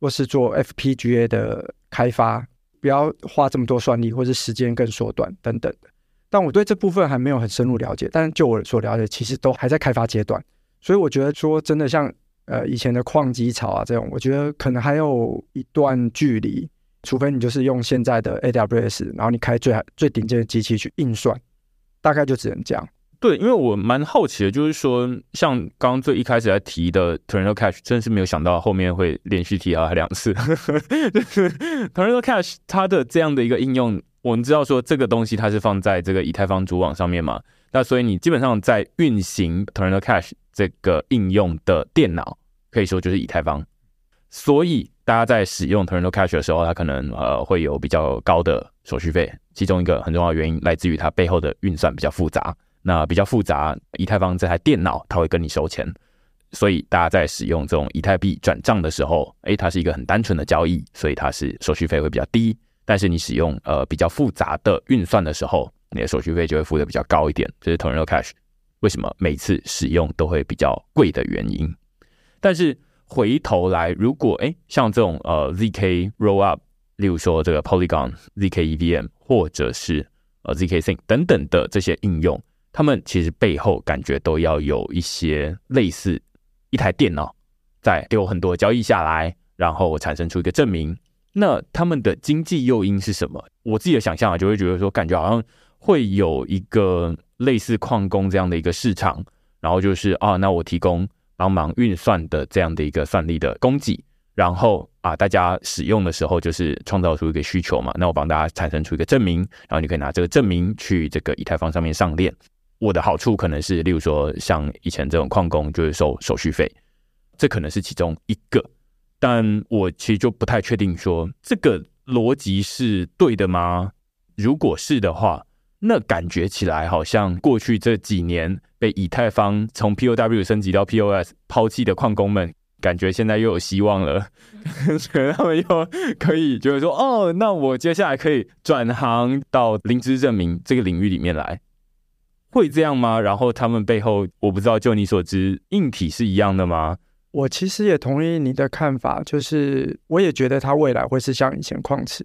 或是做 FPGA 的开发，不要花这么多算力，或是时间更缩短等等的。但我对这部分还没有很深入了解，但是就我所了解，其实都还在开发阶段。所以我觉得说真的，像呃以前的矿机槽啊这种，我觉得可能还有一段距离，除非你就是用现在的 AWS，然后你开最最顶尖的机器去运算，大概就只能这样。对，因为我蛮好奇的，就是说，像刚刚最一开始在提的 Tornado Cache，真的是没有想到后面会连续提到两次。Tornado Cache 它的这样的一个应用，我们知道说这个东西它是放在这个以太坊主网上面嘛，那所以你基本上在运行 Tornado Cache 这个应用的电脑，可以说就是以太坊。所以大家在使用 Tornado Cache 的时候，它可能呃会有比较高的手续费，其中一个很重要的原因来自于它背后的运算比较复杂。那比较复杂，以太坊这台电脑它会跟你收钱，所以大家在使用这种以太币转账的时候，诶，它是一个很单纯的交易，所以它是手续费会比较低。但是你使用呃比较复杂的运算的时候，你的手续费就会付的比较高一点。这是 Tornado Cash 为什么每次使用都会比较贵的原因。但是回头来，如果诶像这种呃 zk rollup，例如说这个 Polygon zk EVM 或者是呃 zk Sync 等等的这些应用。他们其实背后感觉都要有一些类似一台电脑在丢很多交易下来，然后产生出一个证明。那他们的经济诱因是什么？我自己的想象啊，就会觉得说，感觉好像会有一个类似矿工这样的一个市场，然后就是啊，那我提供帮忙运算的这样的一个算力的供给，然后啊，大家使用的时候就是创造出一个需求嘛，那我帮大家产生出一个证明，然后你可以拿这个证明去这个以太坊上面上链。我的好处可能是，例如说像以前这种矿工就是收手续费，这可能是其中一个，但我其实就不太确定说这个逻辑是对的吗？如果是的话，那感觉起来好像过去这几年被以太坊从 POW 升级到 POS 抛弃的矿工们，感觉现在又有希望了，觉得他们又可以就是说，哦，那我接下来可以转行到灵芝证明这个领域里面来。会这样吗？然后他们背后，我不知道。就你所知，硬体是一样的吗？我其实也同意你的看法，就是我也觉得它未来会是像以前矿池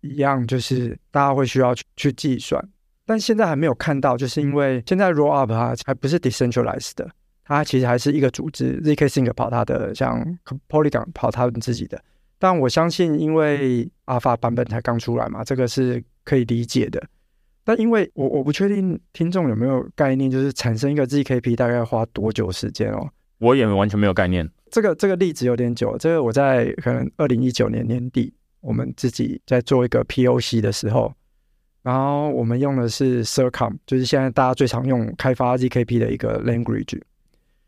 一样，就是大家会需要去去计算，但现在还没有看到，就是因为现在 roll up 它还不是 decentralized 的，它其实还是一个组织，zk sync 跑它的，像 polygon 跑他们自己的。但我相信，因为 alpha 版本才刚出来嘛，这个是可以理解的。但因为我我不确定听众有没有概念，就是产生一个 ZKP 大概要花多久时间哦？我也完全没有概念。这个这个例子有点久，这个我在可能二零一九年年底，我们自己在做一个 POC 的时候，然后我们用的是 Circom，就是现在大家最常用开发 ZKP 的一个 language，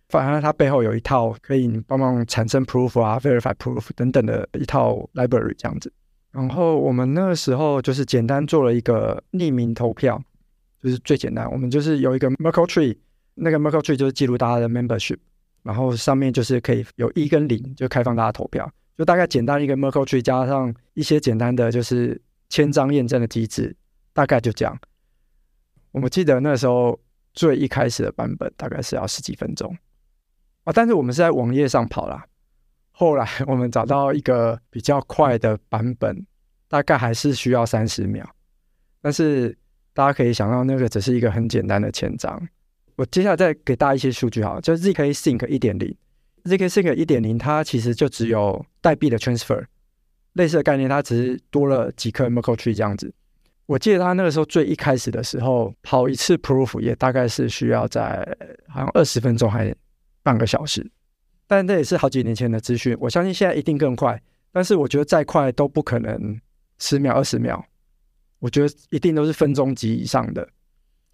反而它背后有一套可以帮忙产生 proof 啊、verify proof 等等的一套 library 这样子。然后我们那个时候就是简单做了一个匿名投票，就是最简单。我们就是有一个 Merkle Tree，那个 Merkle Tree 就是记录大家的 membership，然后上面就是可以有一跟零，就开放大家投票。就大概简单一个 Merkle Tree 加上一些简单的就是签章验证的机制，大概就这样。我们记得那时候最一开始的版本大概是要十几分钟啊，但是我们是在网页上跑啦。后来我们找到一个比较快的版本，大概还是需要三十秒。但是大家可以想到，那个只是一个很简单的前章。我接下来再给大家一些数据哈，就是 zk sync 一点零，zk sync 一点零，它其实就只有代币的 transfer，类似的概念，它只是多了几颗 Merkle tree 这样子。我记得他那个时候最一开始的时候，跑一次 proof 也大概是需要在好像二十分钟还半个小时，但这也是好几年前的资讯，我相信现在一定更快。但是我觉得再快都不可能十秒二十秒，我觉得一定都是分钟级以上的。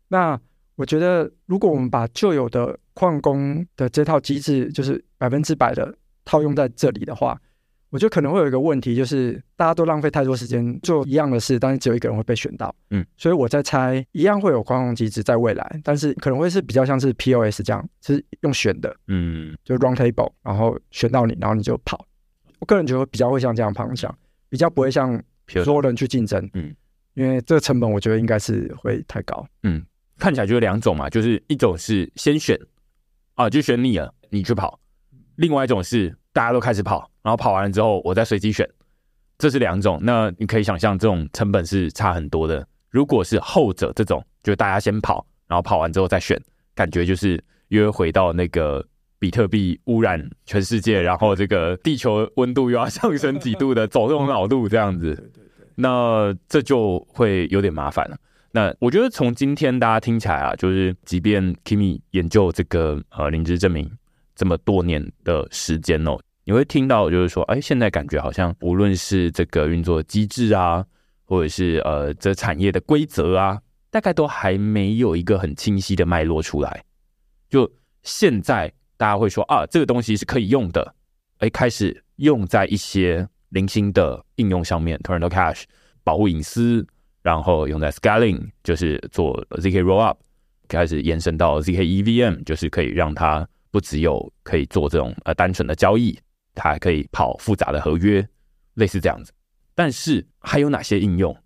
那我觉得，如果我们把旧有的矿工的这套机制，就是百分之百的套用在这里的话，我觉得可能会有一个问题，就是大家都浪费太多时间做一样的事，但是只有一个人会被选到。嗯，所以我在猜，一样会有矿工机制在未来，但是可能会是比较像是 POS 这样，是用选的，嗯，就 round table，然后选到你，然后你就跑。我个人觉得比较会像这样方向，比较不会像所有人去竞争。嗯，因为这个成本我觉得应该是会太高。嗯，看起来就是两种嘛，就是一种是先选啊，就选你了，你去跑；另外一种是大家都开始跑。然后跑完了之后，我再随机选，这是两种。那你可以想象，这种成本是差很多的。如果是后者这种，就大家先跑，然后跑完之后再选，感觉就是约回到那个比特币污染全世界，然后这个地球温度又要上升几度的走这种老路这样子。那这就会有点麻烦了。那我觉得从今天大家听起来啊，就是即便 Kimi 研究这个呃灵芝证明这么多年的时间哦。你会听到，就是说，哎，现在感觉好像无论是这个运作机制啊，或者是呃这产业的规则啊，大概都还没有一个很清晰的脉络出来。就现在大家会说啊，这个东西是可以用的，哎，开始用在一些零星的应用上面 t o r n t a Cache 保护隐私，然后用在 Scaling，就是做 zk Rollup，开始延伸到 zk EVM，就是可以让它不只有可以做这种呃单纯的交易。它还可以跑复杂的合约，类似这样子。但是还有哪些应用？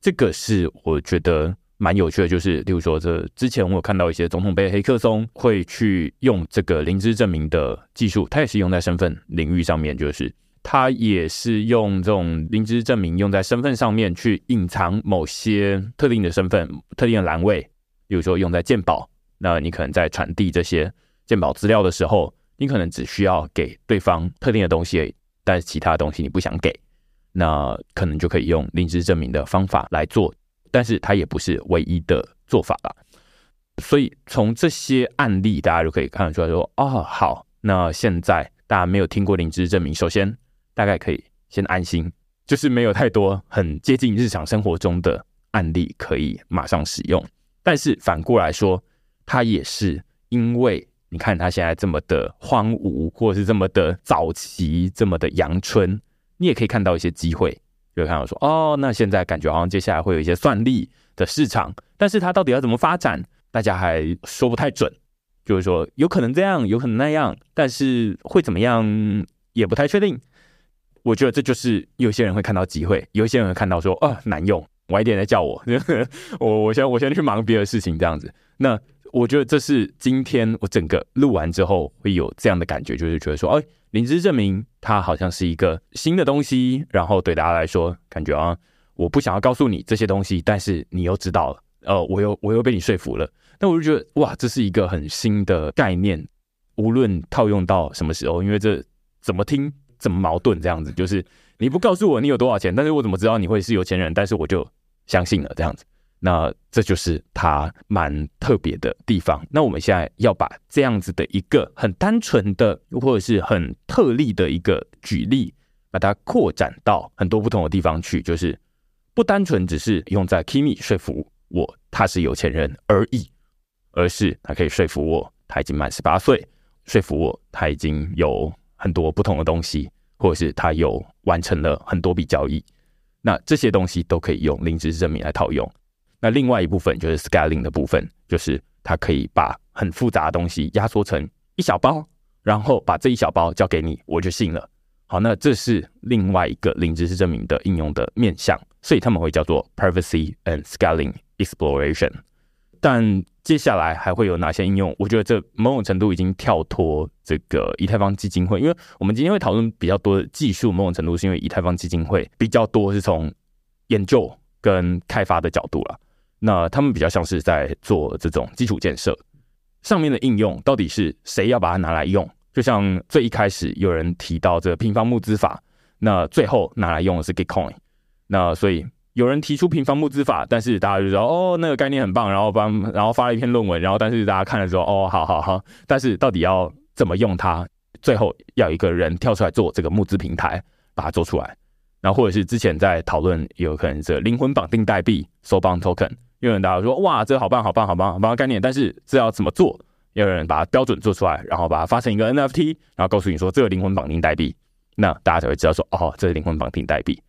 这个是我觉得蛮有趣的，就是例如说，这之前我有看到一些总统杯黑客松会去用这个灵芝证明的技术，它也是用在身份领域上面，就是它也是用这种灵芝证明用在身份上面去隐藏某些特定的身份、特定的栏位，比如说用在鉴宝，那你可能在传递这些鉴宝资料的时候。你可能只需要给对方特定的东西，但是其他东西你不想给，那可能就可以用临时证明的方法来做，但是它也不是唯一的做法了。所以从这些案例，大家就可以看得出来说，哦，好，那现在大家没有听过临时证明，首先大概可以先安心，就是没有太多很接近日常生活中的案例可以马上使用。但是反过来说，它也是因为。你看它现在这么的荒芜，或者是这么的早期，这么的阳春，你也可以看到一些机会，就看到说，哦，那现在感觉好像接下来会有一些算力的市场，但是它到底要怎么发展，大家还说不太准，就是说有可能这样，有可能那样，但是会怎么样也不太确定。我觉得这就是有些人会看到机会，有些人会看到说，啊，难用，晚一点再叫我，我我先我先去忙别的事情，这样子，那。我觉得这是今天我整个录完之后会有这样的感觉，就是觉得说，哎，灵芝证明它好像是一个新的东西，然后对大家来说，感觉啊，我不想要告诉你这些东西，但是你又知道了，呃，我又我又被你说服了，那我就觉得哇，这是一个很新的概念，无论套用到什么时候，因为这怎么听怎么矛盾，这样子就是你不告诉我你有多少钱，但是我怎么知道你会是有钱人？但是我就相信了这样子。那这就是它蛮特别的地方。那我们现在要把这样子的一个很单纯的或者是很特例的一个举例，把它扩展到很多不同的地方去，就是不单纯只是用在 Kimi 说服我他是有钱人而已，而是他可以说服我他已经满十八岁，说服我他已经有很多不同的东西，或者是他有完成了很多笔交易。那这些东西都可以用零知识证明来套用。那另外一部分就是 scaling 的部分，就是它可以把很复杂的东西压缩成一小包，然后把这一小包交给你，我就信了。好，那这是另外一个零知识证明的应用的面向，所以他们会叫做 privacy and scaling exploration。但接下来还会有哪些应用？我觉得这某种程度已经跳脱这个以太坊基金会，因为我们今天会讨论比较多的技术，某种程度是因为以太坊基金会比较多是从研究跟开发的角度了。那他们比较像是在做这种基础建设上面的应用，到底是谁要把它拿来用？就像最一开始有人提到这平方募资法，那最后拿来用的是 Gitcoin，那所以有人提出平方募资法，但是大家就说哦，那个概念很棒，然后帮然后发了一篇论文，然后但是大家看了之后哦，好好好，但是到底要怎么用它？最后要一个人跳出来做这个募资平台，把它做出来。然后或者是之前在讨论，有可能是灵魂绑定代币 s o 有人大家说哇，这好棒好棒好棒好棒的概念，但是这要怎么做？有人把它标准做出来，然后把它发成一个 NFT，然后告诉你说这个灵魂绑定代币，那大家才会知道说哦，这是灵魂绑定代币。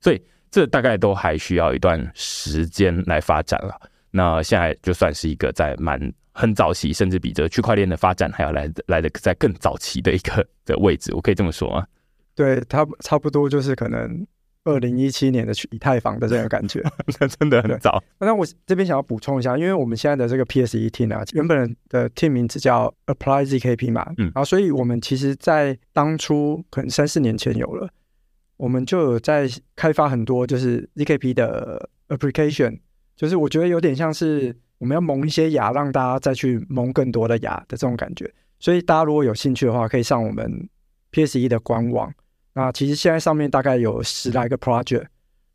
所以这大概都还需要一段时间来发展了。那现在就算是一个在蛮很早期，甚至比这区块链的发展还要来来的在更早期的一个 的位置，我可以这么说吗？对，它差不多就是可能二零一七年的去以太坊的这种感觉，那真的很早。那我这边想要补充一下，因为我们现在的这个 PSE team 啊，原本的 team 名字叫 Apply ZKP 嘛，嗯，然后所以我们其实在当初可能三四年前有了，我们就有在开发很多就是 ZKP 的 application，就是我觉得有点像是我们要蒙一些牙，让大家再去蒙更多的牙的这种感觉。所以大家如果有兴趣的话，可以上我们 PSE 的官网。那其实现在上面大概有十来个 project，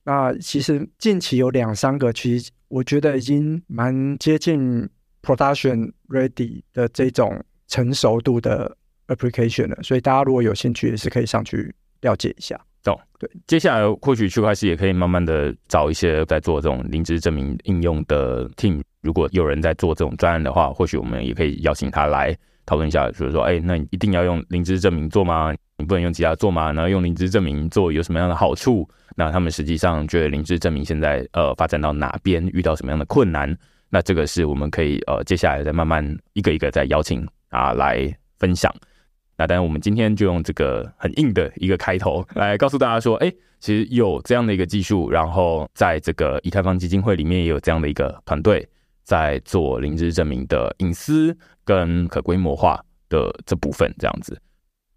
那其实近期有两三个，其实我觉得已经蛮接近 production ready 的这种成熟度的 application 了，所以大家如果有兴趣，也是可以上去了解一下。懂？对，接下来或许区块链也可以慢慢的找一些在做这种零知证明应用的 team，如果有人在做这种专案的话，或许我们也可以邀请他来讨论一下，就是说，哎，那你一定要用零知证明做吗？你不能用其他做吗？然后用灵芝证明做有什么样的好处？那他们实际上觉得灵芝证明现在呃发展到哪边，遇到什么样的困难？那这个是我们可以呃接下来再慢慢一个一个再邀请啊来分享。那当然我们今天就用这个很硬的一个开头 来告诉大家说，哎，其实有这样的一个技术，然后在这个以太坊基金会里面也有这样的一个团队在做灵芝证明的隐私跟可规模化的这部分，这样子。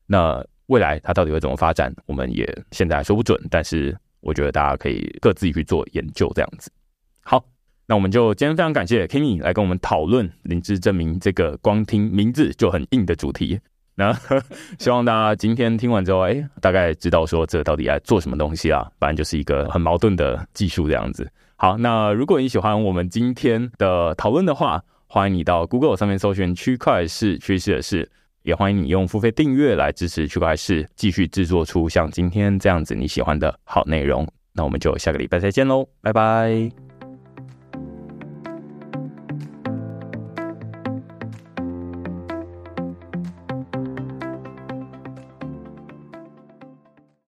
那未来它到底会怎么发展，我们也现在说不准。但是我觉得大家可以各自去做研究，这样子。好，那我们就今天非常感谢 Kimi 来跟我们讨论灵芝证明这个光听名字就很硬的主题。那 希望大家今天听完之后，哎，大概知道说这到底在做什么东西啊？反正就是一个很矛盾的技术这样子。好，那如果你喜欢我们今天的讨论的话，欢迎你到 Google 上面搜寻“区块市趋势的事”。也欢迎你用付费订阅来支持区块市，继续制作出像今天这样子你喜欢的好内容。那我们就下个礼拜再见喽，拜拜。